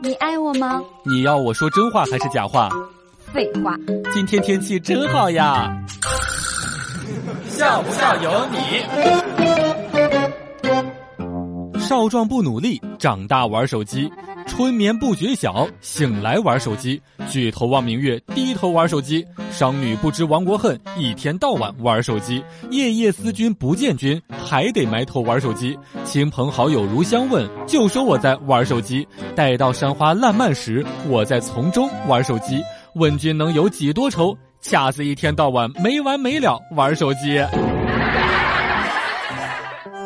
你爱我吗？你要我说真话还是假话？废话。今天天气真好呀！笑不笑由你。少壮不努力，长大玩手机；春眠不觉晓，醒来玩手机；举头望明月，低头玩手机；商女不知亡国恨，一天到晚玩手机；夜夜思君不见君，还得埋头玩手机；亲朋好友如相问，就说我在玩手机；待到山花烂漫时，我在丛中玩手机；问君能有几多愁，恰似一天到晚没完没了玩手机。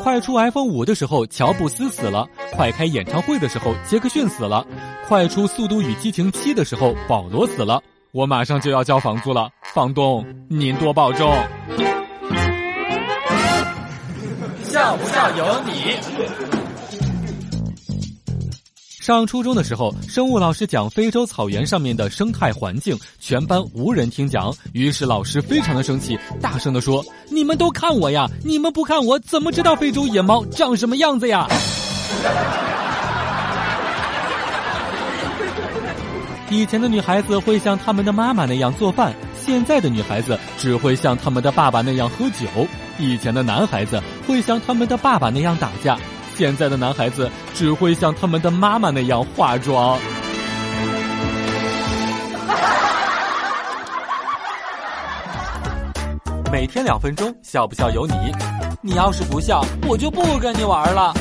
快出 iPhone 五的时候，乔布斯死了；快开演唱会的时候，杰克逊死了；快出《速度与激情七》的时候，保罗死了。我马上就要交房租了，房东您多保重。笑不笑由你。上初中的时候，生物老师讲非洲草原上面的生态环境，全班无人听讲。于是老师非常的生气，大声的说：“你们都看我呀！你们不看我，怎么知道非洲野猫长什么样子呀？” 以前的女孩子会像他们的妈妈那样做饭，现在的女孩子只会像他们的爸爸那样喝酒。以前的男孩子会像他们的爸爸那样打架。现在的男孩子只会像他们的妈妈那样化妆。每天两分钟，笑不笑由你。你要是不笑，我就不跟你玩了。